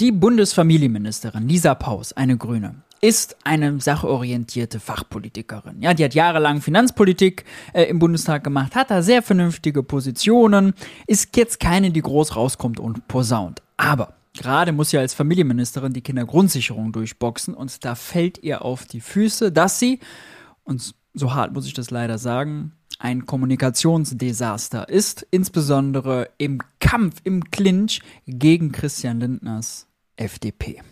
Die Bundesfamilienministerin Lisa Paus, eine Grüne, ist eine sachorientierte Fachpolitikerin. Ja, die hat jahrelang Finanzpolitik äh, im Bundestag gemacht, hat da sehr vernünftige Positionen, ist jetzt keine, die groß rauskommt und posaunt. Aber gerade muss sie als Familienministerin die Kindergrundsicherung durchboxen und da fällt ihr auf die Füße, dass sie, und so hart muss ich das leider sagen, ein Kommunikationsdesaster ist, insbesondere im Kampf, im Clinch gegen Christian Lindners FDP.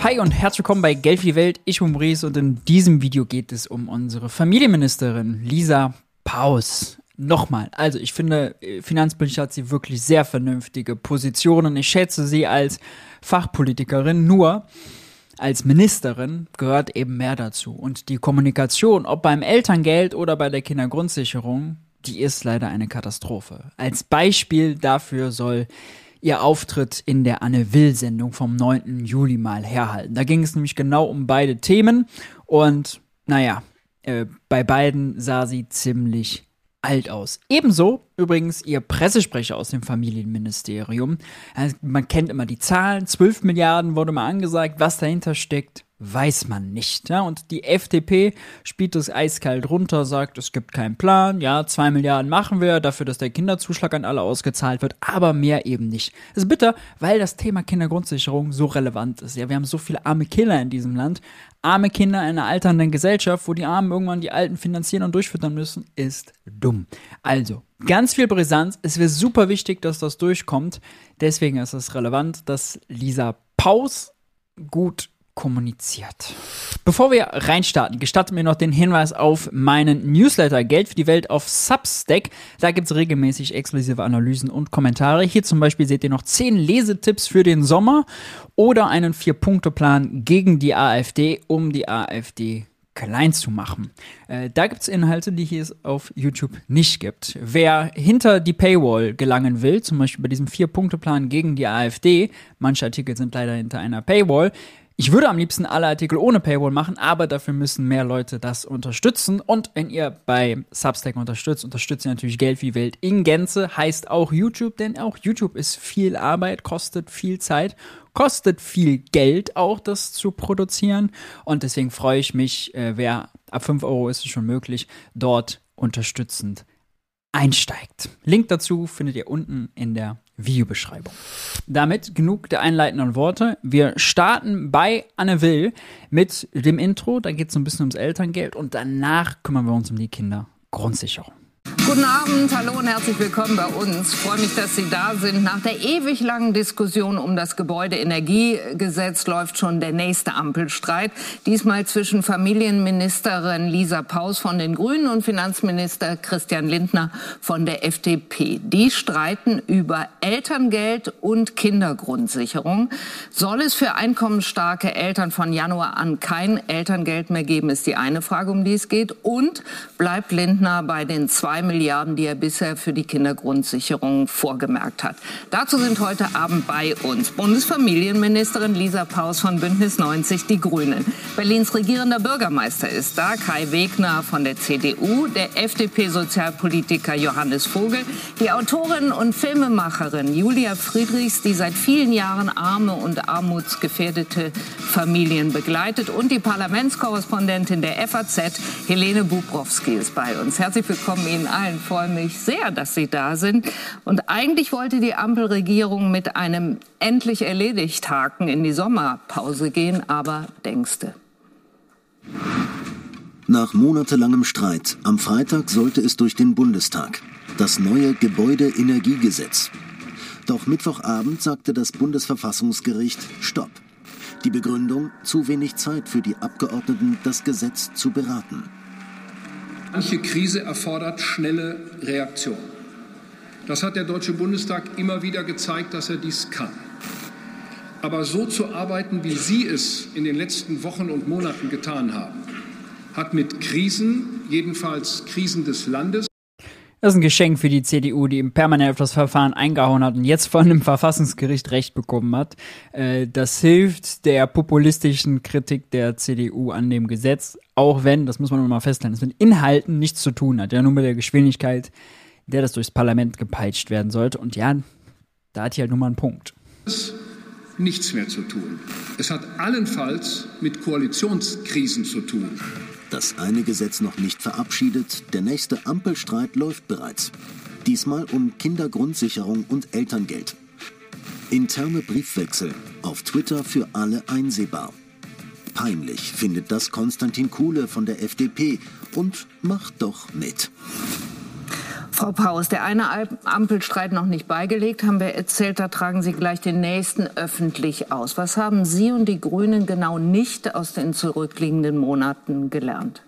Hi und herzlich willkommen bei Geld für die Welt. Ich bin Maurice und in diesem Video geht es um unsere Familienministerin Lisa Paus. Nochmal, also ich finde, finanzpolitisch hat sie wirklich sehr vernünftige Positionen. Ich schätze sie als Fachpolitikerin, nur als Ministerin gehört eben mehr dazu. Und die Kommunikation, ob beim Elterngeld oder bei der Kindergrundsicherung, die ist leider eine Katastrophe. Als Beispiel dafür soll ihr Auftritt in der Anne Will Sendung vom 9. Juli mal herhalten. Da ging es nämlich genau um beide Themen und naja, äh, bei beiden sah sie ziemlich alt aus. Ebenso übrigens ihr Pressesprecher aus dem Familienministerium. Also man kennt immer die Zahlen, 12 Milliarden wurde mal angesagt, was dahinter steckt, weiß man nicht. Ja? Und die FDP spielt das eiskalt runter, sagt, es gibt keinen Plan, ja, zwei Milliarden machen wir dafür, dass der Kinderzuschlag an alle ausgezahlt wird, aber mehr eben nicht. Das ist bitter, weil das Thema Kindergrundsicherung so relevant ist. Ja, wir haben so viele arme Kinder in diesem Land. Arme Kinder in einer alternden Gesellschaft, wo die Armen irgendwann die Alten finanzieren und durchfüttern müssen, ist dumm. Also, ganz viel Brisanz. Es wäre super wichtig, dass das durchkommt. Deswegen ist es relevant, dass Lisa Paus gut kommuniziert. Bevor wir reinstarten, gestatten mir noch den Hinweis auf meinen Newsletter Geld für die Welt auf Substack. Da gibt es regelmäßig exklusive Analysen und Kommentare. Hier zum Beispiel seht ihr noch 10 Lesetipps für den Sommer oder einen Vier-Punkte-Plan gegen die AfD, um die AfD klein zu machen. Äh, da gibt es Inhalte, die hier auf YouTube nicht gibt. Wer hinter die Paywall gelangen will, zum Beispiel bei diesem Vier-Punkte-Plan gegen die AfD, manche Artikel sind leider hinter einer Paywall, ich würde am liebsten alle Artikel ohne Paywall machen, aber dafür müssen mehr Leute das unterstützen. Und wenn ihr bei Substack unterstützt, unterstützt ihr natürlich Geld wie Welt in Gänze, heißt auch YouTube, denn auch YouTube ist viel Arbeit, kostet viel Zeit, kostet viel Geld auch, das zu produzieren. Und deswegen freue ich mich, äh, wer ab 5 Euro ist es schon möglich, dort unterstützend einsteigt. Link dazu findet ihr unten in der Videobeschreibung. Damit genug der einleitenden Worte. Wir starten bei Anne Will mit dem Intro. Da geht es so ein bisschen ums Elterngeld und danach kümmern wir uns um die Kindergrundsicherung. Guten Abend, hallo und herzlich willkommen bei uns. Ich freue mich, dass Sie da sind. Nach der ewig langen Diskussion um das Gebäudeenergiegesetz läuft schon der nächste Ampelstreit. Diesmal zwischen Familienministerin Lisa Paus von den Grünen und Finanzminister Christian Lindner von der FDP. Die streiten über Elterngeld und Kindergrundsicherung. Soll es für einkommensstarke Eltern von Januar an kein Elterngeld mehr geben, ist die eine Frage, um die es geht. Und bleibt Lindner bei den zwei zwei Milliarden, die er bisher für die Kindergrundsicherung vorgemerkt hat. Dazu sind heute Abend bei uns Bundesfamilienministerin Lisa Paus von Bündnis 90 Die Grünen. Berlins regierender Bürgermeister ist da, Kai Wegner von der CDU, der FDP-Sozialpolitiker Johannes Vogel, die Autorin und Filmemacherin Julia Friedrichs, die seit vielen Jahren arme und armutsgefährdete Familien begleitet und die Parlamentskorrespondentin der FAZ Helene Bubrowski ist bei uns. Herzlich willkommen Ihnen allen. Ich freue mich sehr, dass Sie da sind. Und eigentlich wollte die Ampelregierung mit einem endlich erledigt Haken in die Sommerpause gehen, aber denkste. Nach monatelangem Streit am Freitag sollte es durch den Bundestag. Das neue Gebäudeenergiegesetz. Doch Mittwochabend sagte das Bundesverfassungsgericht Stopp. Die Begründung zu wenig Zeit für die Abgeordneten, das Gesetz zu beraten. Manche Krise erfordert schnelle Reaktion. Das hat der Deutsche Bundestag immer wieder gezeigt, dass er dies kann. Aber so zu arbeiten, wie Sie es in den letzten Wochen und Monaten getan haben, hat mit Krisen, jedenfalls Krisen des Landes, Das ist ein Geschenk für die CDU, die im permanent auf das Verfahren eingehauen hat und jetzt von einem Verfassungsgericht Recht bekommen hat. Äh, das hilft der populistischen Kritik der CDU an dem Gesetz, auch wenn, das muss man mal feststellen, es mit Inhalten nichts zu tun hat, ja, nur mit der Geschwindigkeit, der das durchs Parlament gepeitscht werden sollte. Und ja, da hat hier halt nun mal einen Punkt. Nichts mehr zu tun. Es hat allenfalls mit Koalitionskrisen zu tun. Das eine Gesetz noch nicht verabschiedet, der nächste Ampelstreit läuft bereits. Diesmal um Kindergrundsicherung und Elterngeld. Interne Briefwechsel, auf Twitter für alle einsehbar. Peinlich findet das Konstantin Kuhle von der FDP und macht doch mit. Frau Paus, der eine Ampelstreit noch nicht beigelegt, haben wir erzählt, da tragen Sie gleich den nächsten öffentlich aus. Was haben Sie und die Grünen genau nicht aus den zurückliegenden Monaten gelernt?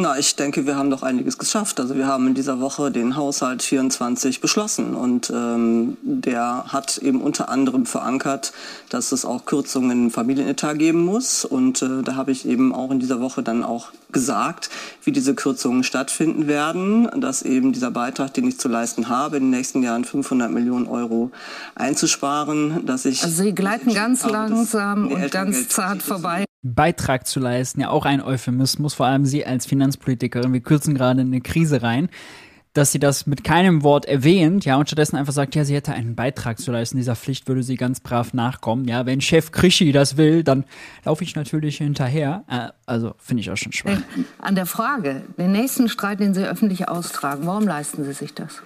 Na, ich denke, wir haben doch einiges geschafft. Also wir haben in dieser Woche den Haushalt 24 beschlossen und ähm, der hat eben unter anderem verankert, dass es auch Kürzungen im Familienetat geben muss. Und äh, da habe ich eben auch in dieser Woche dann auch gesagt, wie diese Kürzungen stattfinden werden, dass eben dieser Beitrag, den ich zu leisten habe, in den nächsten Jahren 500 Millionen Euro einzusparen, dass ich... Also Sie gleiten ganz habe, langsam und ganz zart vorbei. Beitrag zu leisten, ja auch ein Euphemismus, vor allem Sie als Finanzpolitikerin. Wir kürzen gerade eine Krise rein, dass sie das mit keinem Wort erwähnt, ja, und stattdessen einfach sagt, ja, sie hätte einen Beitrag zu leisten. Dieser Pflicht würde sie ganz brav nachkommen. Ja, wenn Chef Krischi das will, dann laufe ich natürlich hinterher. Äh, also finde ich auch schon schwach. An der Frage, den nächsten Streit, den Sie öffentlich austragen, warum leisten Sie sich das?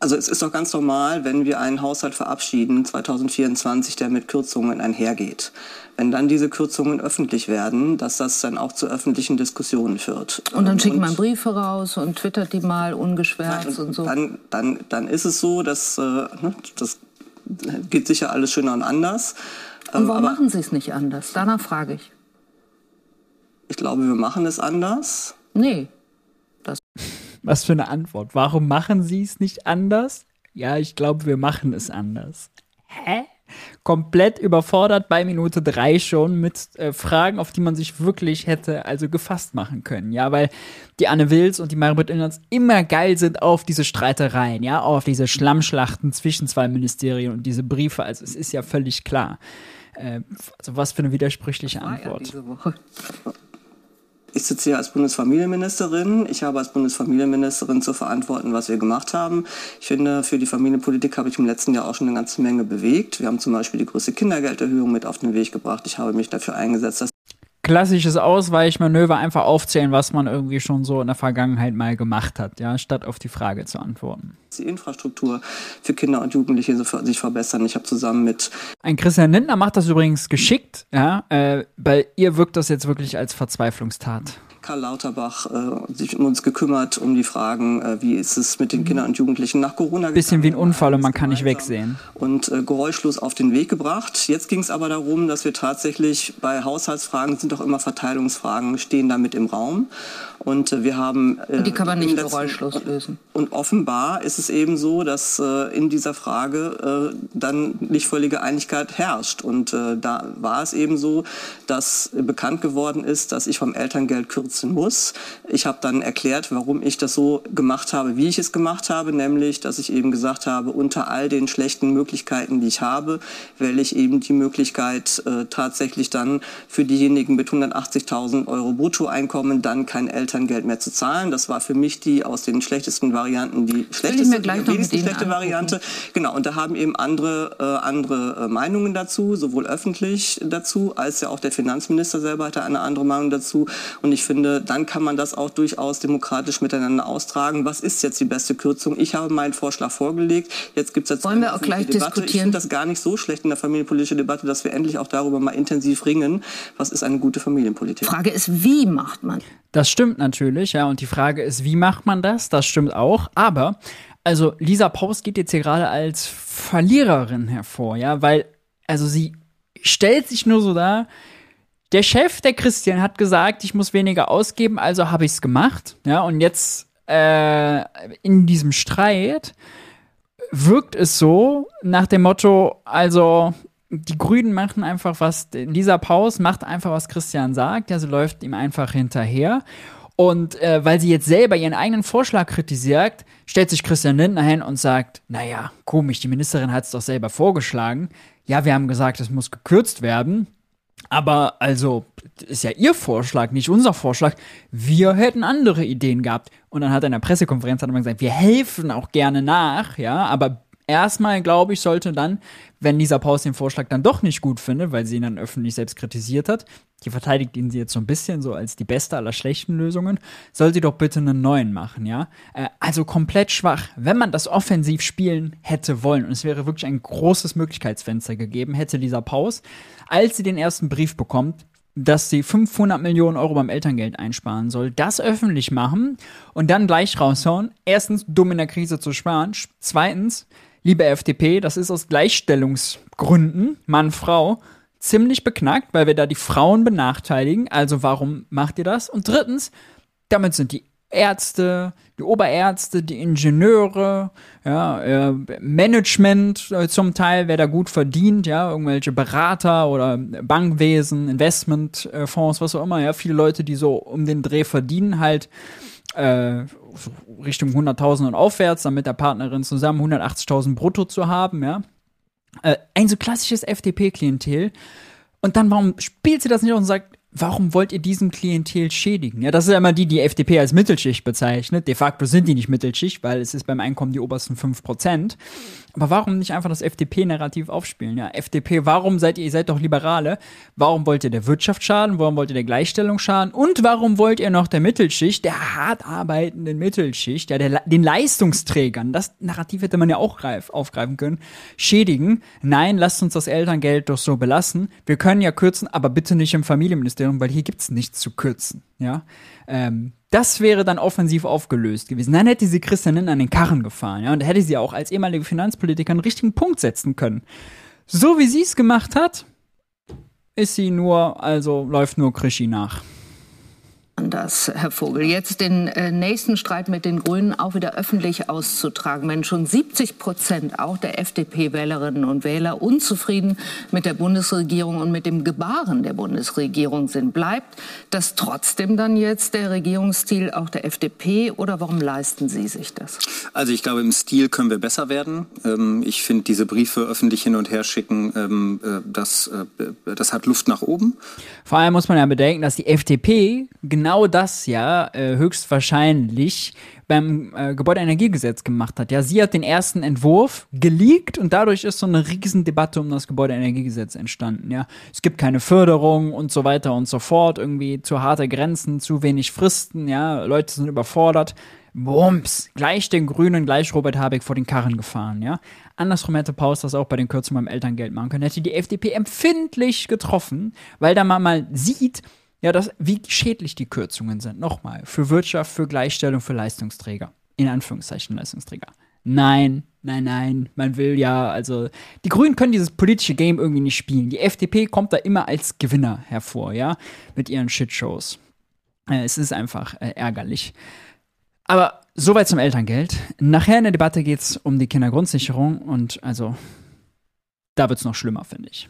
Also es ist doch ganz normal, wenn wir einen Haushalt verabschieden, 2024, der mit Kürzungen einhergeht. Wenn dann diese Kürzungen öffentlich werden, dass das dann auch zu öffentlichen Diskussionen führt. Und dann schickt man Briefe raus und twittert die mal ungeschwärzt und, und so. Dann, dann, dann ist es so, dass äh, ne, das geht sicher alles schöner und anders. Und warum Aber machen Sie es nicht anders? Danach frage ich. Ich glaube, wir machen es anders. Nee, was für eine Antwort. Warum machen sie es nicht anders? Ja, ich glaube, wir machen es anders. Hä? Komplett überfordert bei Minute drei schon mit äh, Fragen, auf die man sich wirklich hätte also gefasst machen können. Ja, weil die Anne Wills und die Maribeth Inlands immer geil sind auf diese Streitereien, ja, auf diese Schlammschlachten zwischen zwei Ministerien und diese Briefe. Also es ist ja völlig klar. Äh, also was für eine widersprüchliche Antwort. Ja ich sitze hier als Bundesfamilienministerin. Ich habe als Bundesfamilienministerin zu verantworten, was wir gemacht haben. Ich finde, für die Familienpolitik habe ich im letzten Jahr auch schon eine ganze Menge bewegt. Wir haben zum Beispiel die größte Kindergelderhöhung mit auf den Weg gebracht. Ich habe mich dafür eingesetzt, dass klassisches Ausweichmanöver einfach aufzählen, was man irgendwie schon so in der Vergangenheit mal gemacht hat, ja, statt auf die Frage zu antworten. Die Infrastruktur für Kinder und Jugendliche sich verbessern. Ich habe zusammen mit ein Christian Lindner macht das übrigens geschickt, ja, äh, bei ihr wirkt das jetzt wirklich als Verzweiflungstat. Karl Lauterbach äh, sich um uns gekümmert, um die Fragen, äh, wie ist es mit den Kindern und Jugendlichen nach Corona Bisschen wie ein Unfall und man kann nicht wegsehen. Und äh, geräuschlos auf den Weg gebracht. Jetzt ging es aber darum, dass wir tatsächlich bei Haushaltsfragen sind auch immer Verteilungsfragen, stehen damit im Raum. Und äh, wir haben. Äh, und die kann man nicht geräuschlos lösen. Und offenbar ist es eben so, dass äh, in dieser Frage äh, dann nicht völlige Einigkeit herrscht. Und äh, da war es eben so, dass bekannt geworden ist, dass ich vom Elterngeld kürzen muss. Ich habe dann erklärt, warum ich das so gemacht habe, wie ich es gemacht habe, nämlich, dass ich eben gesagt habe, unter all den schlechten Möglichkeiten, die ich habe, wähle ich eben die Möglichkeit, äh, tatsächlich dann für diejenigen mit 180.000 Euro Bruttoeinkommen dann kein Elterngeld mehr zu zahlen. Das war für mich die aus den schlechtesten Varianten die schlechteste, die wenigstens schlechte angucken. Variante. Genau, und da haben eben andere, äh, andere äh, Meinungen dazu, sowohl öffentlich dazu, als ja auch der Finanzminister selber hatte eine andere Meinung dazu. Und ich finde, dann kann man das auch durchaus demokratisch miteinander austragen. Was ist jetzt die beste Kürzung? Ich habe meinen Vorschlag vorgelegt. Jetzt gibt es jetzt Wollen wir auch gleich Debatte. diskutieren? Ich finde das gar nicht so schlecht in der familienpolitischen Debatte, dass wir endlich auch darüber mal intensiv ringen, was ist eine gute Familienpolitik. Frage ist, wie macht man? Das stimmt natürlich, ja. Und die Frage ist, wie macht man das? Das stimmt auch. Aber, also Lisa Paus geht jetzt hier gerade als Verliererin hervor, ja, weil, also sie stellt sich nur so dar, der Chef, der Christian, hat gesagt, ich muss weniger ausgeben, also habe ich es gemacht, ja. Und jetzt äh, in diesem Streit wirkt es so nach dem Motto, also die Grünen machen einfach was, Lisa Paus macht einfach, was Christian sagt, sie läuft ihm einfach hinterher. Und äh, weil sie jetzt selber ihren eigenen Vorschlag kritisiert, stellt sich Christian Lindner hin und sagt, naja, komisch, die Ministerin hat es doch selber vorgeschlagen. Ja, wir haben gesagt, es muss gekürzt werden. Aber also, ist ja ihr Vorschlag, nicht unser Vorschlag. Wir hätten andere Ideen gehabt. Und dann hat er in der Pressekonferenz hat er gesagt, wir helfen auch gerne nach, ja, aber erstmal, glaube ich, sollte dann, wenn Lisa Paus den Vorschlag dann doch nicht gut findet, weil sie ihn dann öffentlich selbst kritisiert hat, die verteidigt ihn sie jetzt so ein bisschen so als die beste aller schlechten Lösungen, soll sie doch bitte einen neuen machen, ja? Äh, also komplett schwach. Wenn man das offensiv spielen hätte wollen, und es wäre wirklich ein großes Möglichkeitsfenster gegeben, hätte Lisa Paus, als sie den ersten Brief bekommt, dass sie 500 Millionen Euro beim Elterngeld einsparen soll, das öffentlich machen und dann gleich raushauen. Erstens, dumm in der Krise zu sparen. Zweitens, liebe FDP, das ist aus Gleichstellungsgründen, Mann, Frau, ziemlich beknackt, weil wir da die Frauen benachteiligen. Also warum macht ihr das? Und drittens, damit sind die Ärzte, die Oberärzte, die Ingenieure, ja, äh, Management äh, zum Teil, wer da gut verdient, ja, irgendwelche Berater oder Bankwesen, Investmentfonds, was auch immer, ja, viele Leute, die so um den Dreh verdienen, halt äh, Richtung 100.000 und aufwärts, dann mit der Partnerin zusammen 180.000 brutto zu haben, ja. Äh, ein so klassisches FDP-Klientel. Und dann, warum spielt sie das nicht und sagt, warum wollt ihr diesen Klientel schädigen? Ja, das ist ja immer die, die FDP als Mittelschicht bezeichnet. De facto sind die nicht Mittelschicht, weil es ist beim Einkommen die obersten 5%. Aber warum nicht einfach das FDP-Narrativ aufspielen? Ja, FDP, warum seid ihr, ihr seid doch Liberale? Warum wollt ihr der Wirtschaft schaden? Warum wollt ihr der Gleichstellung schaden? Und warum wollt ihr noch der Mittelschicht, der hart arbeitenden Mittelschicht, ja, der, den Leistungsträgern, das Narrativ hätte man ja auch greif, aufgreifen können, schädigen? Nein, lasst uns das Elterngeld doch so belassen. Wir können ja kürzen, aber bitte nicht im Familienministerium, weil hier gibt's nichts zu kürzen, ja. Ähm, das wäre dann offensiv aufgelöst gewesen. Dann hätte sie Christian Lindner an den Karren gefahren, ja, und hätte sie auch als ehemalige Finanzpolitiker einen richtigen Punkt setzen können. So wie sie es gemacht hat, ist sie nur, also läuft nur Krischi nach anders, Herr Vogel. Jetzt den äh, nächsten Streit mit den Grünen auch wieder öffentlich auszutragen. Wenn schon 70 Prozent auch der FDP-Wählerinnen und Wähler unzufrieden mit der Bundesregierung und mit dem Gebaren der Bundesregierung sind, bleibt das trotzdem dann jetzt der Regierungsstil auch der FDP oder warum leisten Sie sich das? Also ich glaube, im Stil können wir besser werden. Ähm, ich finde diese Briefe öffentlich hin und her schicken, ähm, äh, das, äh, das hat Luft nach oben. Vor allem muss man ja bedenken, dass die FDP genau genau das ja äh, höchstwahrscheinlich beim äh, Gebäudeenergiegesetz gemacht hat. Ja, sie hat den ersten Entwurf geleakt und dadurch ist so eine Riesendebatte um das Gebäudeenergiegesetz entstanden. Ja, es gibt keine Förderung und so weiter und so fort. Irgendwie zu harte Grenzen, zu wenig Fristen. Ja, Leute sind überfordert. Bums, gleich den Grünen, gleich Robert Habeck vor den Karren gefahren, ja. Andersrum hätte Paus das auch bei den Kürzungen beim Elterngeld machen können. Hätte die FDP empfindlich getroffen, weil da man mal sieht, ja, das, wie schädlich die Kürzungen sind. Nochmal, für Wirtschaft, für Gleichstellung, für Leistungsträger. In Anführungszeichen Leistungsträger. Nein, nein, nein, man will ja, also, die Grünen können dieses politische Game irgendwie nicht spielen. Die FDP kommt da immer als Gewinner hervor, ja, mit ihren Shitshows. Äh, es ist einfach äh, ärgerlich. Aber soweit zum Elterngeld. Nachher in der Debatte geht es um die Kindergrundsicherung und also, da wird es noch schlimmer, finde ich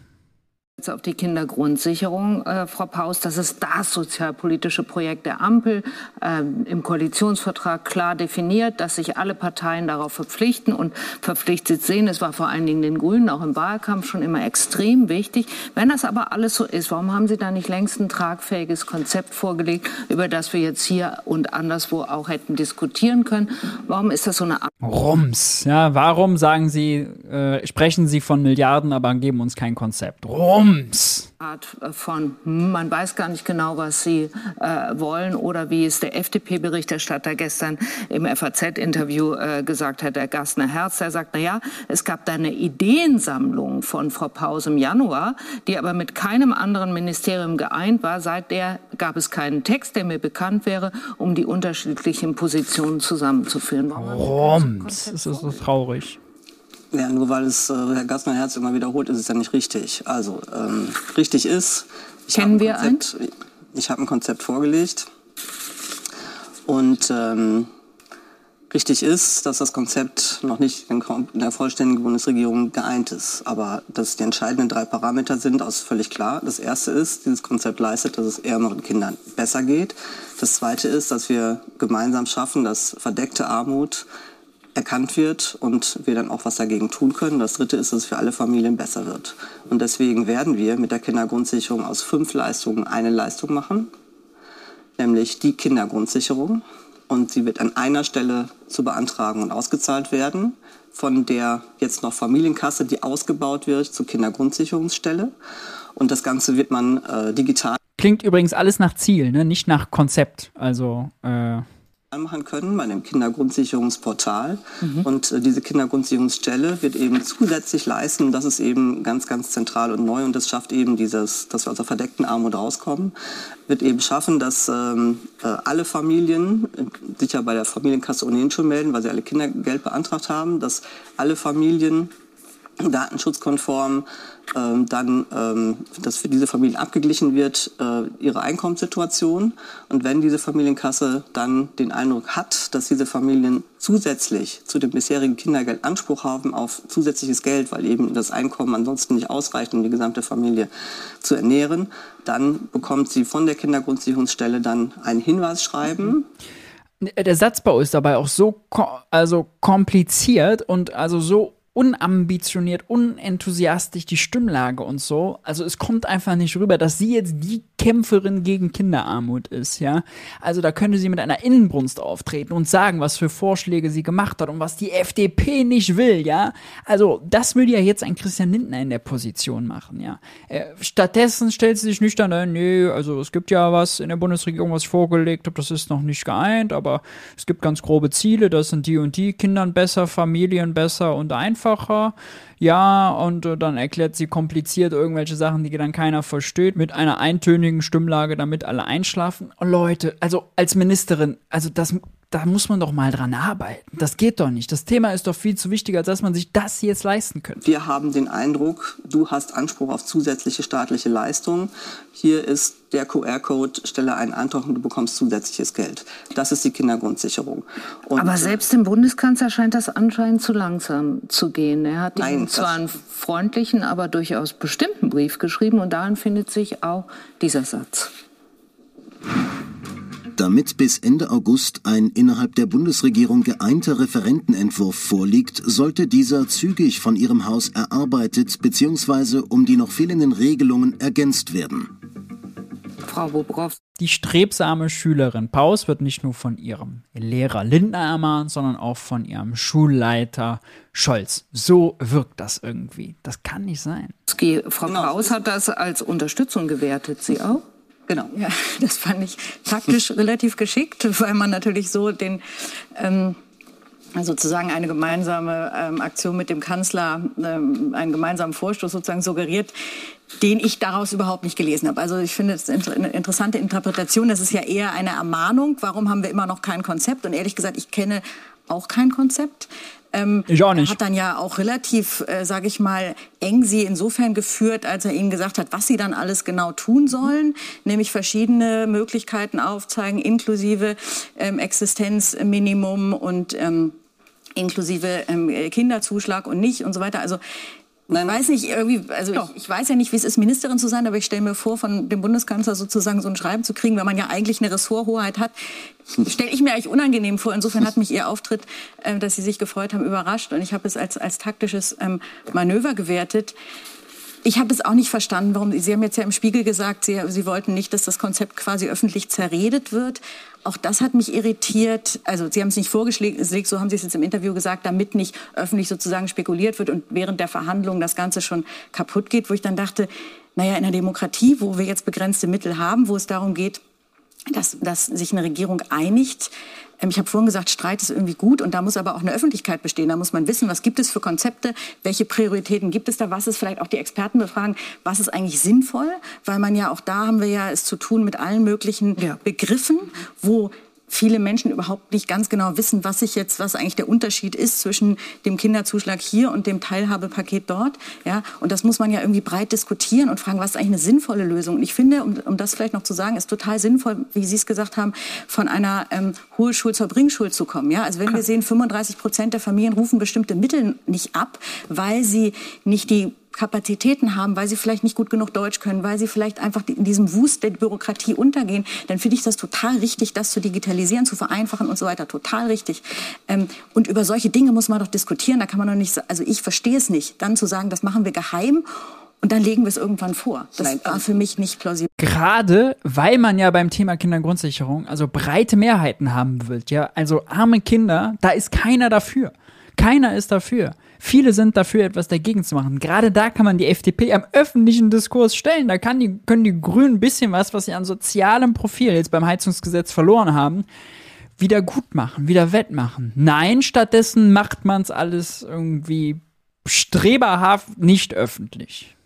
auf die Kindergrundsicherung, äh, Frau Paus, das ist das sozialpolitische Projekt der Ampel, äh, im Koalitionsvertrag klar definiert, dass sich alle Parteien darauf verpflichten und verpflichtet sehen. Es war vor allen Dingen den Grünen auch im Wahlkampf schon immer extrem wichtig. Wenn das aber alles so ist, warum haben Sie da nicht längst ein tragfähiges Konzept vorgelegt, über das wir jetzt hier und anderswo auch hätten diskutieren können? Warum ist das so eine Rums, ja, warum sagen Sie, äh, sprechen Sie von Milliarden, aber geben uns kein Konzept? Rums. Rums. Art von, hm, man weiß gar nicht genau, was sie äh, wollen oder wie es der FDP-Berichterstatter gestern im FAZ-Interview äh, gesagt hat, der Gastner Herz, der sagt, na ja, es gab da eine Ideensammlung von Frau Paus im Januar, die aber mit keinem anderen Ministerium geeint war. Seither gab es keinen Text, der mir bekannt wäre, um die unterschiedlichen Positionen zusammenzuführen. Rums, das ist so traurig. Ja, nur weil es äh, Herr Gassner Herz immer wiederholt, ist es ja nicht richtig. Also ähm, richtig ist, ich Kennen wir Konzept, ein? Ich habe ein Konzept vorgelegt und ähm, richtig ist, dass das Konzept noch nicht in der vollständigen Bundesregierung geeint ist. Aber dass die entscheidenden drei Parameter sind, ist völlig klar. Das erste ist, dieses Konzept leistet, dass es ärmeren Kindern besser geht. Das zweite ist, dass wir gemeinsam schaffen, dass verdeckte Armut erkannt wird und wir dann auch was dagegen tun können. Das dritte ist, dass es für alle Familien besser wird. Und deswegen werden wir mit der Kindergrundsicherung aus fünf Leistungen eine Leistung machen, nämlich die Kindergrundsicherung und sie wird an einer Stelle zu beantragen und ausgezahlt werden von der jetzt noch Familienkasse, die ausgebaut wird zur Kindergrundsicherungsstelle. Und das Ganze wird man äh, digital. Klingt übrigens alles nach Ziel, ne? nicht nach Konzept. Also äh machen können bei dem Kindergrundsicherungsportal. Mhm. Und äh, diese Kindergrundsicherungsstelle wird eben zusätzlich leisten, das ist eben ganz, ganz zentral und neu und das schafft eben dieses, dass wir aus der verdeckten Armut rauskommen, wird eben schaffen, dass ähm, äh, alle Familien äh, sich ja bei der Familienkasse ohnehin schon melden, weil sie alle Kindergeld beantragt haben, dass alle Familien datenschutzkonform ähm, dann, ähm, dass für diese Familien abgeglichen wird, äh, ihre Einkommenssituation. Und wenn diese Familienkasse dann den Eindruck hat, dass diese Familien zusätzlich zu dem bisherigen Kindergeld Anspruch haben auf zusätzliches Geld, weil eben das Einkommen ansonsten nicht ausreicht, um die gesamte Familie zu ernähren, dann bekommt sie von der Kindergrundsicherungsstelle dann ein Hinweisschreiben. Der Satzbau ist dabei auch so also kompliziert und also so unambitioniert, unenthusiastisch die Stimmlage und so. Also es kommt einfach nicht rüber, dass sie jetzt die Kämpferin gegen Kinderarmut ist, ja. Also da könnte sie mit einer Innenbrunst auftreten und sagen, was für Vorschläge sie gemacht hat und was die FDP nicht will, ja. Also das würde ja jetzt ein Christian Lindner in der Position machen, ja. Äh, stattdessen stellt sie sich nüchtern ein, nee, also es gibt ja was in der Bundesregierung, was ich vorgelegt habe, das ist noch nicht geeint, aber es gibt ganz grobe Ziele, das sind die und die, Kindern besser, Familien besser und einfacher ja, und äh, dann erklärt sie kompliziert irgendwelche Sachen, die dann keiner versteht, mit einer eintönigen Stimmlage, damit alle einschlafen. Oh, Leute, also als Ministerin, also das, da muss man doch mal dran arbeiten. Das geht doch nicht. Das Thema ist doch viel zu wichtig, als dass man sich das jetzt leisten könnte. Wir haben den Eindruck, du hast Anspruch auf zusätzliche staatliche Leistungen. Hier ist der QR-Code, stelle einen Antrag und du bekommst zusätzliches Geld. Das ist die Kindergrundsicherung. Und Aber selbst dem Bundeskanzler scheint das anscheinend zu langsam zu gehen. Er hat Nein, zwar einen freundlichen, aber durchaus bestimmten Brief geschrieben und darin findet sich auch dieser Satz. Damit bis Ende August ein innerhalb der Bundesregierung geeinter Referentenentwurf vorliegt, sollte dieser zügig von ihrem Haus erarbeitet bzw. um die noch fehlenden Regelungen ergänzt werden. Frau Bobrowski. Die strebsame Schülerin Paus wird nicht nur von ihrem Lehrer Lindner ermahnt, sondern auch von ihrem Schulleiter Scholz. So wirkt das irgendwie. Das kann nicht sein. Frau genau. Paus hat das als Unterstützung gewertet. Sie auch? Genau. Ja, das fand ich taktisch relativ geschickt, weil man natürlich so den ähm, sozusagen eine gemeinsame ähm, Aktion mit dem Kanzler, ähm, einen gemeinsamen Vorstoß sozusagen suggeriert, den ich daraus überhaupt nicht gelesen habe. Also ich finde es eine interessante Interpretation. Das ist ja eher eine Ermahnung. Warum haben wir immer noch kein Konzept? Und ehrlich gesagt, ich kenne auch kein Konzept. Ähm, ich auch nicht. Er hat dann ja auch relativ, äh, sage ich mal, eng sie insofern geführt, als er ihnen gesagt hat, was sie dann alles genau tun sollen, nämlich verschiedene Möglichkeiten aufzeigen, inklusive ähm, Existenzminimum und ähm, inklusive ähm, Kinderzuschlag und nicht und so weiter. Also Nein. Ich weiß nicht, irgendwie, also ich, ich, weiß ja nicht, wie es ist, Ministerin zu sein, aber ich stelle mir vor, von dem Bundeskanzler sozusagen so ein Schreiben zu kriegen, wenn man ja eigentlich eine Ressorthoheit hat, stelle ich mir eigentlich unangenehm vor. Insofern hat mich Ihr Auftritt, äh, dass Sie sich gefreut haben, überrascht und ich habe es als, als taktisches ähm, Manöver gewertet. Ich habe es auch nicht verstanden, warum Sie haben jetzt ja im Spiegel gesagt, Sie, Sie wollten nicht, dass das Konzept quasi öffentlich zerredet wird. Auch das hat mich irritiert. Also Sie haben es nicht vorgeschlagen, so haben Sie es jetzt im Interview gesagt, damit nicht öffentlich sozusagen spekuliert wird und während der Verhandlungen das Ganze schon kaputt geht, wo ich dann dachte, naja, in einer Demokratie, wo wir jetzt begrenzte Mittel haben, wo es darum geht, dass, dass sich eine Regierung einigt, ich habe vorhin gesagt, Streit ist irgendwie gut und da muss aber auch eine Öffentlichkeit bestehen. Da muss man wissen, was gibt es für Konzepte, welche Prioritäten gibt es da, was ist vielleicht auch die Experten befragen, was ist eigentlich sinnvoll, weil man ja auch da haben wir ja es zu tun mit allen möglichen ja. Begriffen, wo viele Menschen überhaupt nicht ganz genau wissen, was sich jetzt, was eigentlich der Unterschied ist zwischen dem Kinderzuschlag hier und dem Teilhabepaket dort. Ja, und das muss man ja irgendwie breit diskutieren und fragen, was ist eigentlich eine sinnvolle Lösung? Und ich finde, um, um das vielleicht noch zu sagen, ist total sinnvoll, wie Sie es gesagt haben, von einer ähm, Hohlschuld zur Bringschuld zu kommen. Ja, also wenn wir sehen, 35 Prozent der Familien rufen bestimmte Mittel nicht ab, weil sie nicht die Kapazitäten haben, weil sie vielleicht nicht gut genug Deutsch können, weil sie vielleicht einfach in diesem Wust der Bürokratie untergehen, dann finde ich das total richtig, das zu digitalisieren, zu vereinfachen und so weiter. Total richtig. Ähm, und über solche Dinge muss man doch diskutieren. Da kann man doch nicht, also ich verstehe es nicht, dann zu sagen, das machen wir geheim und dann legen wir es irgendwann vor. Das Nein, war für mich nicht plausibel. Gerade weil man ja beim Thema Kindergrundsicherung also breite Mehrheiten haben will, ja, also arme Kinder, da ist keiner dafür. Keiner ist dafür. Viele sind dafür, etwas dagegen zu machen. Gerade da kann man die FDP am öffentlichen Diskurs stellen. Da kann die, können die Grünen ein bisschen was, was sie an sozialem Profil jetzt beim Heizungsgesetz verloren haben, wieder gut machen, wieder wettmachen. Nein, stattdessen macht man es alles irgendwie streberhaft nicht öffentlich.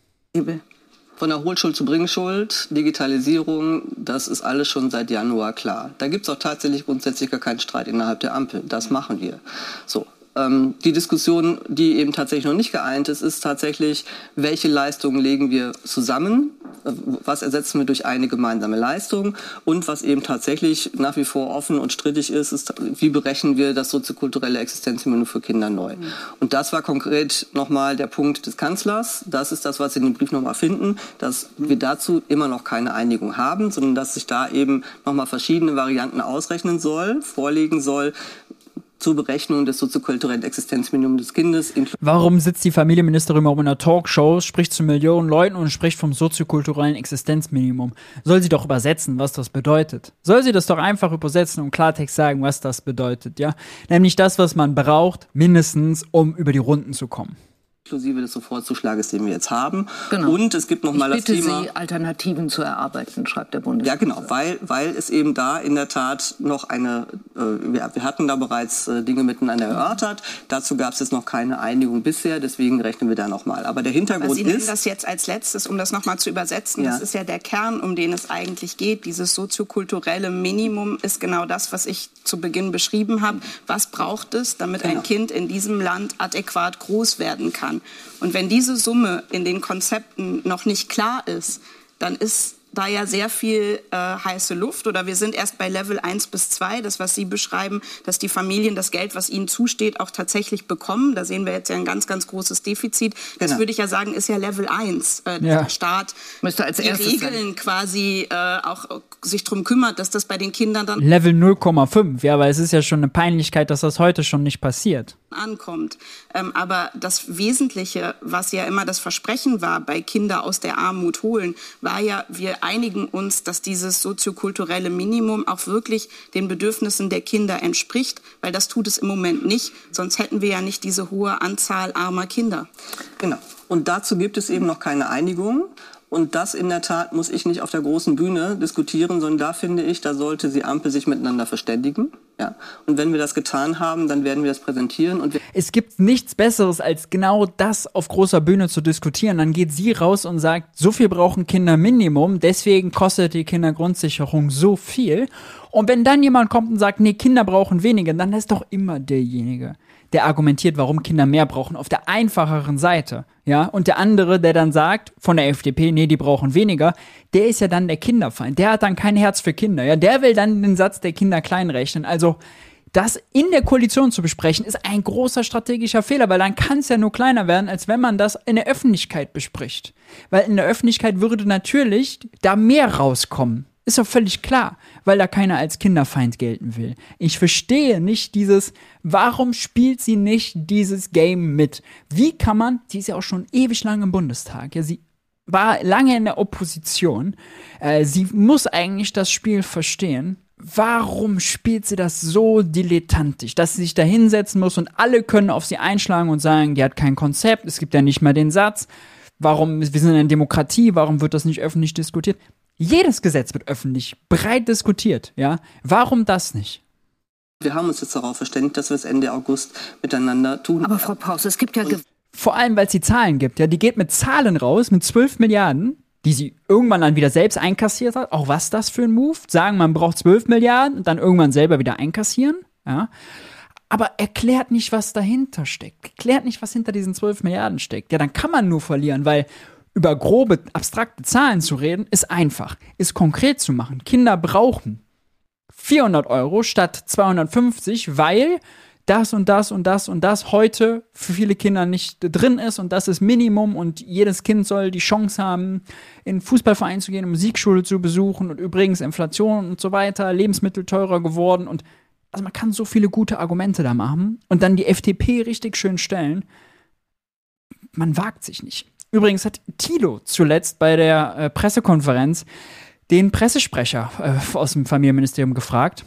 Von der Hohlschuld zu Bringschuld, Digitalisierung, das ist alles schon seit Januar klar. Da gibt es auch tatsächlich grundsätzlich gar keinen Streit innerhalb der Ampel. Das machen wir. So, ähm, die Diskussion, die eben tatsächlich noch nicht geeint ist, ist tatsächlich, welche Leistungen legen wir zusammen, was ersetzen wir durch eine gemeinsame Leistung und was eben tatsächlich nach wie vor offen und strittig ist, ist wie berechnen wir das soziokulturelle Existenzminimum für Kinder neu. Mhm. Und das war konkret nochmal der Punkt des Kanzlers. Das ist das, was Sie in dem Brief nochmal finden, dass wir dazu immer noch keine Einigung haben, sondern dass sich da eben nochmal verschiedene Varianten ausrechnen soll, vorlegen soll, zur Berechnung des soziokulturellen Existenzminimums des Kindes. Warum sitzt die Familienministerin in einer Talkshow, spricht zu Millionen Leuten und spricht vom soziokulturellen Existenzminimum? Soll sie doch übersetzen, was das bedeutet. Soll sie das doch einfach übersetzen und Klartext sagen, was das bedeutet, ja? Nämlich das, was man braucht, mindestens, um über die Runden zu kommen inklusive des Sofortzuschlages, den wir jetzt haben. Genau. Und es gibt noch mal das Thema. Sie, Alternativen zu erarbeiten, schreibt der Bundesrat. Ja, genau, weil, weil es eben da in der Tat noch eine, äh, wir, wir, hatten da bereits äh, Dinge miteinander erörtert. Dazu gab es jetzt noch keine Einigung bisher, deswegen rechnen wir da noch mal. Aber der Hintergrund Aber Sie ist. das jetzt als letztes, um das noch mal zu übersetzen. Ja. Das ist ja der Kern, um den es eigentlich geht. Dieses soziokulturelle Minimum ist genau das, was ich zu Beginn beschrieben habe. Was braucht es, damit genau. ein Kind in diesem Land adäquat groß werden kann? Kann. Und wenn diese Summe in den Konzepten noch nicht klar ist, dann ist da ja sehr viel äh, heiße Luft oder wir sind erst bei Level 1 bis 2, das was Sie beschreiben, dass die Familien das Geld, was ihnen zusteht, auch tatsächlich bekommen. Da sehen wir jetzt ja ein ganz, ganz großes Defizit. Das genau. würde ich ja sagen, ist ja Level 1. Äh, ja. Der Staat Müsste als die Regeln sein. quasi äh, auch sich darum kümmert, dass das bei den Kindern dann... Level 0,5, ja, weil es ist ja schon eine Peinlichkeit, dass das heute schon nicht passiert. Ankommt. Ähm, aber das Wesentliche, was ja immer das Versprechen war bei Kinder aus der Armut holen, war ja, wir einigen uns, dass dieses soziokulturelle Minimum auch wirklich den Bedürfnissen der Kinder entspricht, weil das tut es im Moment nicht. Sonst hätten wir ja nicht diese hohe Anzahl armer Kinder. Genau. Und dazu gibt es eben noch keine Einigung. Und das in der Tat muss ich nicht auf der großen Bühne diskutieren, sondern da finde ich, da sollte die Ampel sich miteinander verständigen. Ja. Und wenn wir das getan haben, dann werden wir das präsentieren. Und es gibt nichts Besseres, als genau das auf großer Bühne zu diskutieren. Dann geht sie raus und sagt, so viel brauchen Kinder Minimum, deswegen kostet die Kindergrundsicherung so viel. Und wenn dann jemand kommt und sagt, nee, Kinder brauchen weniger, dann ist doch immer derjenige, der argumentiert, warum Kinder mehr brauchen, auf der einfacheren Seite. Ja, und der andere, der dann sagt, von der FDP, nee, die brauchen weniger, der ist ja dann der Kinderfeind. Der hat dann kein Herz für Kinder. Ja, der will dann den Satz der Kinder kleinrechnen. Also, das in der Koalition zu besprechen, ist ein großer strategischer Fehler, weil dann kann es ja nur kleiner werden, als wenn man das in der Öffentlichkeit bespricht. Weil in der Öffentlichkeit würde natürlich da mehr rauskommen. Ist doch völlig klar, weil da keiner als Kinderfeind gelten will. Ich verstehe nicht dieses, warum spielt sie nicht dieses Game mit? Wie kann man, sie ist ja auch schon ewig lang im Bundestag, ja, sie war lange in der Opposition, äh, sie muss eigentlich das Spiel verstehen. Warum spielt sie das so dilettantisch, dass sie sich da hinsetzen muss und alle können auf sie einschlagen und sagen, die hat kein Konzept, es gibt ja nicht mal den Satz. Warum, wir sind eine Demokratie, warum wird das nicht öffentlich diskutiert? Jedes Gesetz wird öffentlich breit diskutiert, ja? Warum das nicht? Wir haben uns jetzt darauf verständigt, dass wir es Ende August miteinander tun. Aber Frau Paus, es gibt ja vor allem, weil es die Zahlen gibt, ja, die geht mit Zahlen raus, mit 12 Milliarden, die sie irgendwann dann wieder selbst einkassiert hat. Auch was das für ein Move? Sagen, man braucht 12 Milliarden und dann irgendwann selber wieder einkassieren. Ja. Aber erklärt nicht, was dahinter steckt. Erklärt nicht, was hinter diesen 12 Milliarden steckt. Ja, dann kann man nur verlieren, weil über grobe, abstrakte Zahlen zu reden, ist einfach. Ist konkret zu machen. Kinder brauchen 400 Euro statt 250, weil das und das und das und das heute für viele Kinder nicht drin ist und das ist Minimum und jedes Kind soll die Chance haben, in Fußballverein zu gehen, Musikschule zu besuchen und übrigens Inflation und so weiter, Lebensmittel teurer geworden und also man kann so viele gute Argumente da machen und dann die FDP richtig schön stellen. Man wagt sich nicht. Übrigens hat Thilo zuletzt bei der äh, Pressekonferenz den Pressesprecher äh, aus dem Familienministerium gefragt,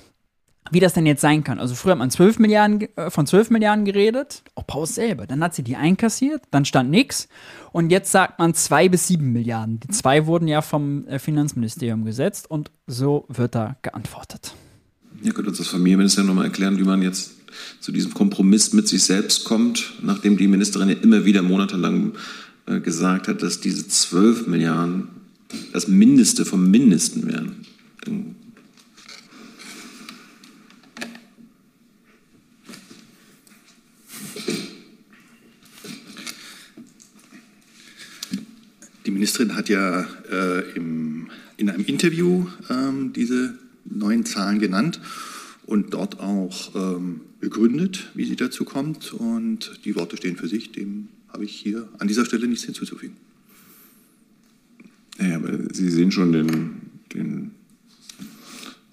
wie das denn jetzt sein kann. Also früher hat man 12 Milliarden, äh, von 12 Milliarden geredet, auch Paus selber. Dann hat sie die einkassiert, dann stand nichts. Und jetzt sagt man 2 bis 7 Milliarden. Die zwei wurden ja vom äh, Finanzministerium gesetzt und so wird da geantwortet. Ihr könnt uns das Familienministerium nochmal erklären, wie man jetzt zu diesem Kompromiss mit sich selbst kommt, nachdem die Ministerin ja immer wieder monatelang gesagt hat, dass diese 12 Milliarden das Mindeste vom Mindesten wären. Die Ministerin hat ja äh, im, in einem Interview ähm, diese neuen Zahlen genannt und dort auch ähm, begründet, wie sie dazu kommt. Und die Worte stehen für sich. Dem habe ich hier an dieser Stelle nichts hinzuzufügen. Ja, aber Sie sehen schon den, den,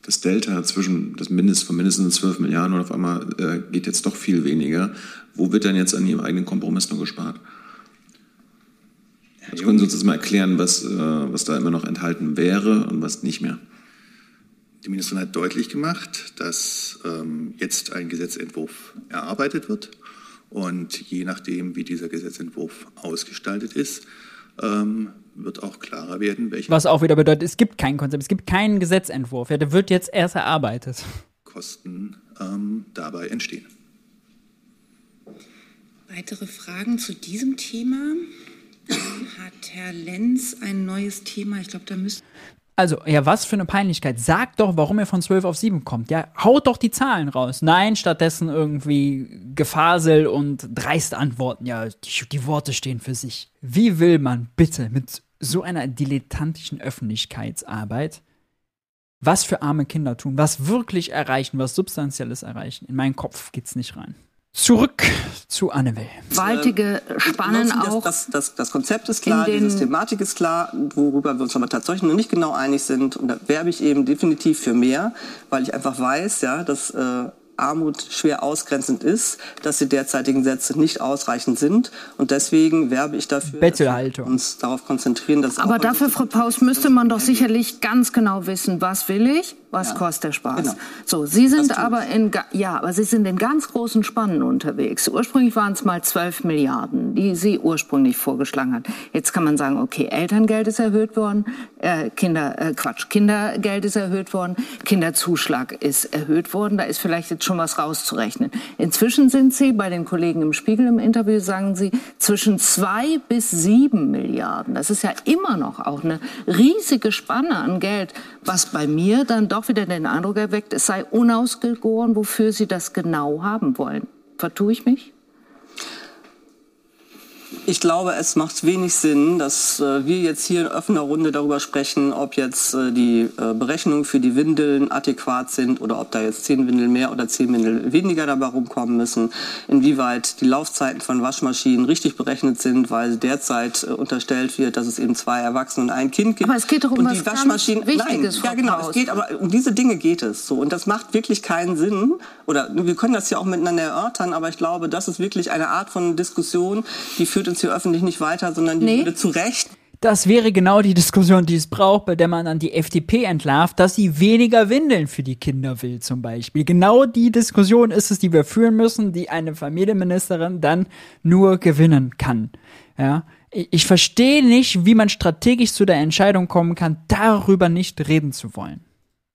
das Delta zwischen das Mindest von mindestens 12 Milliarden und auf einmal äh, geht jetzt doch viel weniger. Wo wird denn jetzt an Ihrem eigenen Kompromiss noch gespart? Also können Sie uns das mal erklären, was, äh, was da immer noch enthalten wäre und was nicht mehr? Die Ministerin hat deutlich gemacht, dass ähm, jetzt ein Gesetzentwurf erarbeitet wird. Und je nachdem, wie dieser Gesetzentwurf ausgestaltet ist, ähm, wird auch klarer werden, welche. Was auch wieder bedeutet, es gibt kein Konzept, es gibt keinen Gesetzentwurf. Ja, der wird jetzt erst erarbeitet. Kosten ähm, dabei entstehen. Weitere Fragen zu diesem Thema? Hat Herr Lenz ein neues Thema? Ich glaube, da müsste. Also, ja, was für eine Peinlichkeit. Sagt doch, warum er von 12 auf 7 kommt. Ja, haut doch die Zahlen raus. Nein, stattdessen irgendwie Gefasel und dreist antworten. Ja, die, die Worte stehen für sich. Wie will man bitte mit so einer dilettantischen Öffentlichkeitsarbeit was für arme Kinder tun, was wirklich erreichen, was Substanzielles erreichen? In meinen Kopf geht's nicht rein. Zurück zu Annabelle. Gewaltige Spannen das, auch. Das, das, das, Konzept ist klar, die Systematik ist klar, worüber wir uns aber tatsächlich noch nicht genau einig sind. Und da werbe ich eben definitiv für mehr, weil ich einfach weiß, ja, dass äh, Armut schwer ausgrenzend ist, dass die derzeitigen Sätze nicht ausreichend sind. Und deswegen werbe ich dafür, dass wir uns darauf konzentrieren. Dass Aber dafür, Frau Paus, müsste man doch sicherlich ganz genau wissen, was will ich was ja. kostet der Spaß? Genau. So, Sie sind aber in, ja, aber Sie sind in ganz großen Spannen unterwegs. Ursprünglich waren es mal 12 Milliarden, die Sie ursprünglich vorgeschlagen hat. Jetzt kann man sagen, okay, Elterngeld ist erhöht worden, äh, Kinder, äh, Quatsch, Kindergeld ist erhöht worden, Kinderzuschlag ist erhöht worden. Da ist vielleicht jetzt schon was rauszurechnen. Inzwischen sind Sie bei den Kollegen im Spiegel im Interview sagen Sie zwischen zwei bis sieben Milliarden. Das ist ja immer noch auch eine riesige Spanne an Geld, was bei mir dann doch auch wieder den Eindruck erweckt, es sei unausgegoren, wofür Sie das genau haben wollen. Vertue ich mich? Ich glaube, es macht wenig Sinn, dass äh, wir jetzt hier in offener Runde darüber sprechen, ob jetzt äh, die äh, Berechnungen für die Windeln adäquat sind oder ob da jetzt zehn Windeln mehr oder zehn Windeln weniger dabei rumkommen müssen, inwieweit die Laufzeiten von Waschmaschinen richtig berechnet sind, weil derzeit äh, unterstellt wird, dass es eben zwei Erwachsene und ein Kind gibt. Aber es geht doch um und die Waschmaschinen. Nein, ja genau, es geht aber um diese Dinge geht es so und das macht wirklich keinen Sinn oder wir können das ja auch miteinander erörtern, aber ich glaube, das ist wirklich eine Art von Diskussion, die führt uns hier öffentlich nicht weiter, sondern die nee. würde zu Recht das wäre genau die Diskussion, die es braucht, bei der man an die FDP entlarvt, dass sie weniger Windeln für die Kinder will, zum Beispiel. Genau die Diskussion ist es, die wir führen müssen, die eine Familienministerin dann nur gewinnen kann. Ja. Ich verstehe nicht, wie man strategisch zu der Entscheidung kommen kann, darüber nicht reden zu wollen.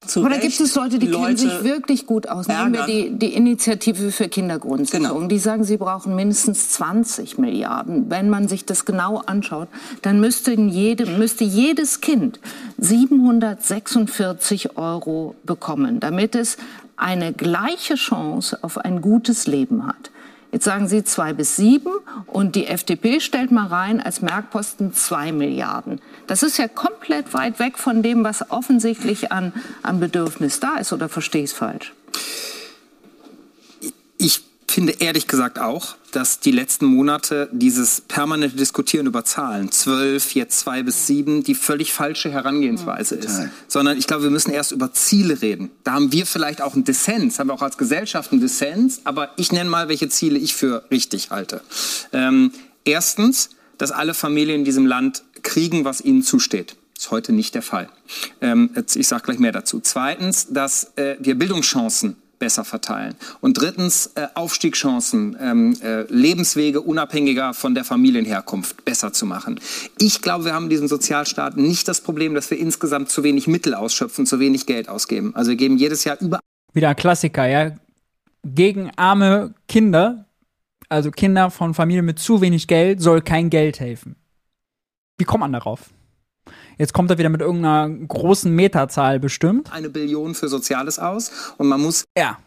Zu Oder Recht gibt es Leute, die kennen sich Leute wirklich gut aus? Nehmen wir die, die Initiative für Kindergrundsicherung. Genau. Die sagen, sie brauchen mindestens 20 Milliarden. Wenn man sich das genau anschaut, dann müsste, in jedem, müsste jedes Kind 746 Euro bekommen, damit es eine gleiche Chance auf ein gutes Leben hat. Jetzt sagen Sie zwei bis sieben und die FDP stellt mal rein als Merkposten zwei Milliarden. Das ist ja komplett weit weg von dem, was offensichtlich an, an Bedürfnis da ist. Oder verstehe ich es falsch? Ich finde ehrlich gesagt auch, dass die letzten Monate dieses permanente Diskutieren über Zahlen, zwölf, jetzt zwei bis sieben, die völlig falsche Herangehensweise ist. Sondern ich glaube, wir müssen erst über Ziele reden. Da haben wir vielleicht auch einen Dissens, haben wir auch als Gesellschaft einen Dissens, aber ich nenne mal, welche Ziele ich für richtig halte. Ähm, erstens, dass alle Familien in diesem Land kriegen, was ihnen zusteht. Ist heute nicht der Fall. Ähm, ich sage gleich mehr dazu. Zweitens, dass äh, wir Bildungschancen besser verteilen. Und drittens äh, Aufstiegschancen, ähm, äh, Lebenswege unabhängiger von der Familienherkunft besser zu machen. Ich glaube, wir haben in diesem Sozialstaat nicht das Problem, dass wir insgesamt zu wenig Mittel ausschöpfen, zu wenig Geld ausgeben. Also wir geben jedes Jahr über Wieder ein Klassiker, ja. Gegen arme Kinder, also Kinder von Familien mit zu wenig Geld, soll kein Geld helfen. Wie kommt man darauf? Jetzt kommt er wieder mit irgendeiner großen Metazahl bestimmt. eine Billion für Soziales aus und man muss Ja.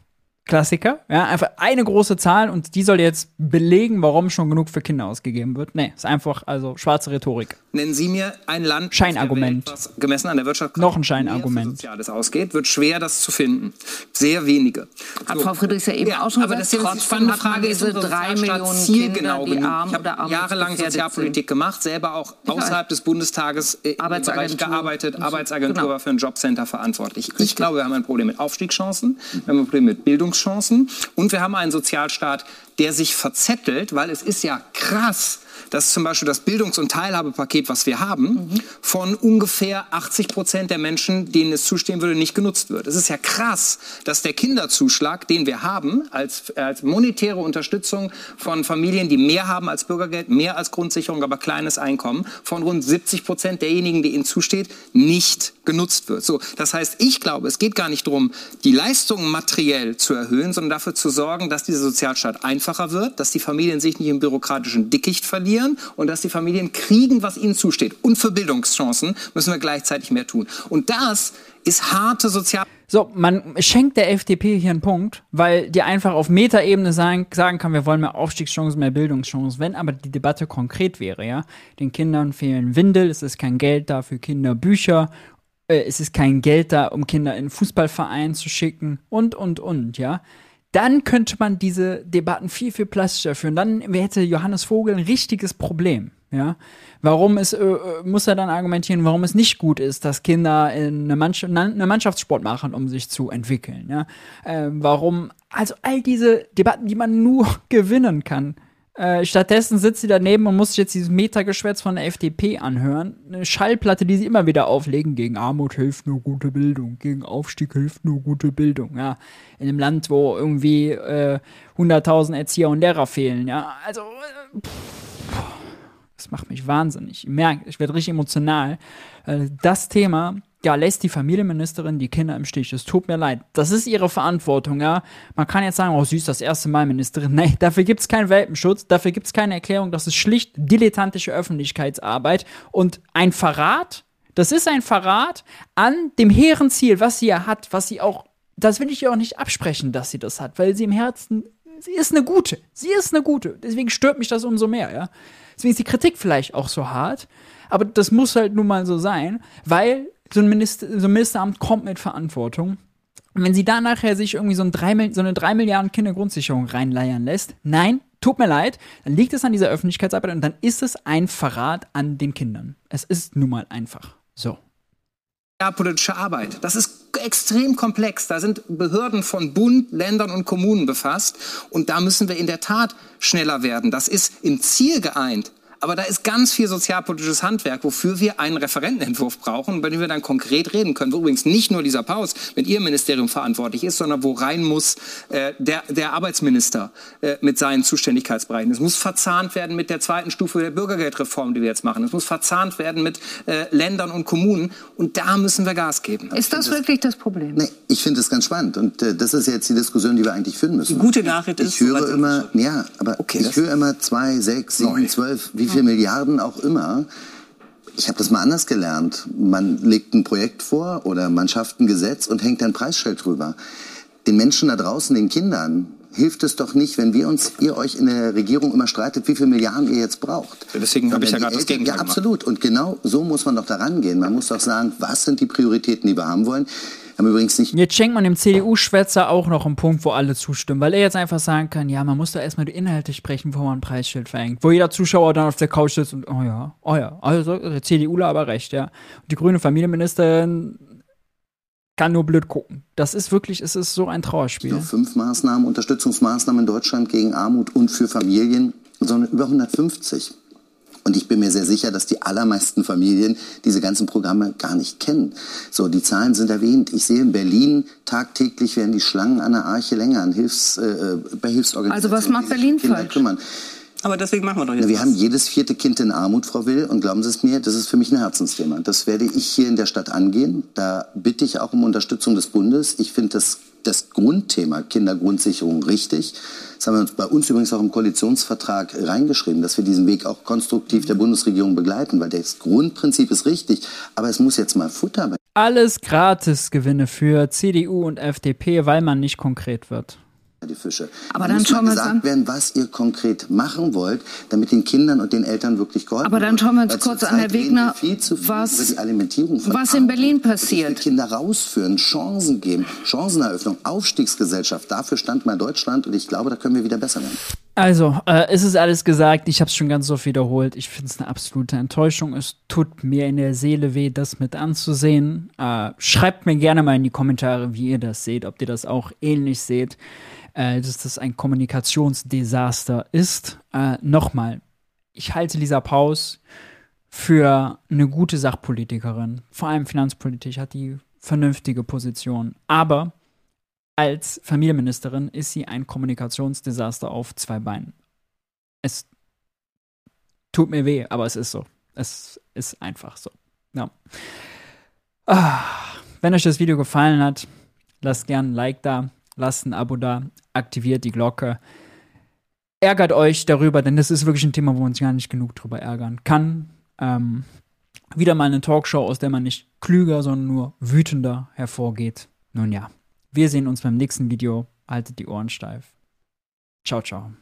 Klassiker, ja, einfach eine große Zahl und die soll jetzt belegen, warum schon genug für Kinder ausgegeben wird. Nee, ist einfach also schwarze Rhetorik. Nennen Sie mir ein Land Scheinargument. Welt, was gemessen an der Wirtschaft Noch ein mehr Scheinargument. für Soziales ausgeht, wird schwer, das zu finden. Sehr wenige. Hat So. Frau Friedrichs ja eben Ja, auch schon aber gesagt. das hat man Frage, ist diese drei Millionen zielgenau Kinder, die genug? arm Ich oder habe jahrelang Sozialpolitik gemacht, selber auch außerhalb des Bundestages im Bereich Arbeitsagentur gearbeitet, so. Arbeitsagentur Genau. war für ein Jobcenter verantwortlich. Ich glaube, wir haben ein Problem mit Aufstiegschancen, wir haben ein Problem mit Bildungschancen und wir haben einen Sozialstaat, der sich verzettelt, weil es ist ja krass, dass zum Beispiel das Bildungs- und Teilhabepaket, was wir haben, von ungefähr 80 Prozent der Menschen, denen es zustehen würde, nicht genutzt wird. Es ist ja krass, dass der Kinderzuschlag, den wir haben, als, als monetäre Unterstützung von Familien, die mehr haben als Bürgergeld, mehr als Grundsicherung, aber kleines Einkommen, von rund 70 Prozent derjenigen, die ihnen zusteht, nicht genutzt wird. So, das heißt, ich glaube, es geht gar nicht darum, die Leistungen materiell zu erhöhen, sondern dafür zu sorgen, dass dieser Sozialstaat einfacher wird, dass die Familien sich nicht im bürokratischen Dickicht verlieren und dass die Familien kriegen, was ihnen zusteht. Und für Bildungschancen müssen wir gleichzeitig mehr tun. Und das ist harte Sozial So, man schenkt der FDP hier einen Punkt, weil die einfach auf Metaebene sagen, sagen kann, wir wollen mehr Aufstiegschancen, mehr Bildungschancen. Wenn aber die Debatte konkret wäre, ja, den Kindern fehlen Windel, es ist kein Geld da für Kinderbücher, äh, es ist kein Geld da, um Kinder in Fußballverein zu schicken und, und, und, ja. Dann könnte man diese Debatten viel, viel plastischer führen. Dann hätte Johannes Vogel ein richtiges Problem. Ja, warum es, äh, muss er dann argumentieren, warum es nicht gut ist, dass Kinder in eine, Mannschaft, eine Mannschaftssport machen, um sich zu entwickeln. Ja, ähm, warum, also all diese Debatten, die man nur gewinnen kann. Äh, stattdessen sitzt sie daneben und muss sich jetzt dieses Metageschwätz von der FDP anhören. Eine Schallplatte, die sie immer wieder auflegen. Gegen Armut hilft nur gute Bildung. Gegen Aufstieg hilft nur gute Bildung. Ja, in einem Land, wo irgendwie äh, 100.000 Erzieher und Lehrer fehlen. Ja, also äh, pff, das macht mich wahnsinnig. Ich merke, ich werde richtig emotional. Äh, Das Thema, ja, lässt die Familienministerin die Kinder im Stich. Es tut mir leid. Das ist ihre Verantwortung, ja. Man kann jetzt sagen, oh, ist das erste Mal Ministerin. Nein, dafür gibt es keinen Welpenschutz, dafür gibt es keine Erklärung. Das ist schlicht dilettantische Öffentlichkeitsarbeit und ein Verrat. Das ist ein Verrat an dem hehren Ziel, was sie ja hat, was sie auch, das will ich ihr auch nicht absprechen, dass sie das hat, weil sie im Herzen, sie ist eine gute. Sie ist eine gute. Deswegen stört mich das umso mehr, ja. Deswegen ist die Kritik vielleicht auch so hart, aber das muss halt nun mal so sein, weil so ein, Minister, so ein Ministeramt kommt mit Verantwortung. Und wenn sie da nachher sich irgendwie so, ein 3, so eine 3 Milliarden Kindergrundsicherung reinleiern lässt, nein, tut mir leid, dann liegt es an dieser Öffentlichkeitsarbeit und dann ist es ein Verrat an den Kindern. Es ist nun mal einfach so. politische Arbeit. Das ist extrem komplex. Da sind Behörden von Bund, Ländern und Kommunen befasst. Und da müssen wir in der Tat schneller werden. Das ist im Ziel geeint. Aber da ist ganz viel sozialpolitisches Handwerk, wofür wir einen Referentenentwurf brauchen, bei dem wir dann konkret reden können. Wo übrigens nicht nur dieser Paus mit Ihrem Ministerium verantwortlich ist, sondern wo rein muss äh, der, der Arbeitsminister äh, mit seinen Zuständigkeitsbereichen. Es muss verzahnt werden mit der zweiten Stufe der Bürgergeldreform, die wir jetzt machen. Es muss verzahnt werden mit äh, Ländern und Kommunen. Und da müssen wir Gas geben. Ist das wirklich das Problem? Nee, ich finde es ganz spannend. Und äh, das ist jetzt die Diskussion, die wir eigentlich führen müssen. Die gute Nachricht ist, ich höre immer, ja, aber Okay, ich das- höre immer zwei, sechs, sieben, zwölf, wie viele Milliarden auch immer. Ich habe das mal anders gelernt. Man legt ein Projekt vor oder man schafft ein Gesetz und hängt ein Preisschild drüber. Den Menschen da draußen, den Kindern, hilft es doch nicht, wenn wir uns, ihr euch in der Regierung immer streitet, wie viele Milliarden ihr jetzt braucht. Deswegen habe ich ja gerade das Gegenteil Ja, absolut. Und genau so muss man doch daran gehen. Man muss doch sagen, was sind die Prioritäten, die wir haben wollen. Haben übrigens nicht Jetzt schenkt man dem CDU-Schwätzer auch noch einen Punkt, wo alle zustimmen, weil er jetzt einfach sagen kann, ja, man muss da erstmal die Inhalte sprechen, bevor man ein Preisschild verhängt. Wo jeder Zuschauer dann auf der Couch sitzt und, oh ja, oh ja, also der CDUler aber recht, ja. Und die grüne Familienministerin kann nur blöd gucken. Das ist wirklich, es ist so ein Trauerspiel. nur fünf Maßnahmen, Unterstützungsmaßnahmen in Deutschland gegen Armut und für Familien, sondern über 150. Und ich bin mir sehr sicher, dass die allermeisten Familien diese ganzen Programme gar nicht kennen. So, die Zahlen sind erwähnt. Ich sehe in Berlin tagtäglich werden die Schlangen an der Arche länger, an Hilfs, äh, bei Hilfsorganisationen. Also was macht Berlin falsch? Kümmern. Aber deswegen machen wir doch jetzt wir was. haben jedes vierte Kind in Armut, Frau Will, und glauben Sie es mir, das ist für mich ein Herzensthema. Das werde ich hier in der Stadt angehen. Da bitte ich auch um Unterstützung des Bundes. Ich finde das, das Grundthema Kindergrundsicherung richtig. Das haben wir uns bei uns übrigens auch im Koalitionsvertrag reingeschrieben, dass wir diesen Weg auch konstruktiv der Bundesregierung begleiten, weil das Grundprinzip ist richtig, aber es muss jetzt mal Futter Alles Gratisgewinne für CDU und FDP, weil man nicht konkret wird. Die Fische. Aber Da dann muss schauen mal wir uns gesagt an. werden, was ihr konkret machen wollt, damit den Kindern und den Eltern wirklich geholfen Aber dann wird. schauen wir uns kurz an, Herr Wegner, viel zu viel was- über die Alimentierung von was in Berlin passiert. Kinder rausführen, Chancen geben, Chanceneröffnung, Aufstiegsgesellschaft. Dafür stand mal Deutschland und ich glaube, da können wir wieder besser werden. Also, äh, es ist alles gesagt. Ich habe es schon ganz oft wiederholt. Ich finde es eine absolute Enttäuschung. Es tut mir in der Seele weh, das mit anzusehen. Äh, schreibt mir gerne mal in die Kommentare, wie ihr das seht, ob ihr das auch ähnlich seht, äh, dass das ein Kommunikationsdesaster ist. Äh, Nochmal, ich halte Lisa Paus für eine gute Sachpolitikerin. Vor allem finanzpolitisch hat die vernünftige Position. Aber als Familienministerin ist sie ein Kommunikationsdesaster auf zwei Beinen. Es tut mir weh, aber es ist so. Es ist einfach so. Ja. Ah, wenn euch das Video gefallen hat, lasst gerne ein Like da, lasst ein Abo da, aktiviert die Glocke. Ärgert euch darüber, denn das ist wirklich ein Thema, wo man uns gar nicht genug drüber ärgern kann. Ähm, wieder mal eine Talkshow, aus der man nicht klüger, sondern nur wütender hervorgeht. Nun ja. Wir sehen uns beim nächsten Video. Haltet die Ohren steif. Ciao, ciao.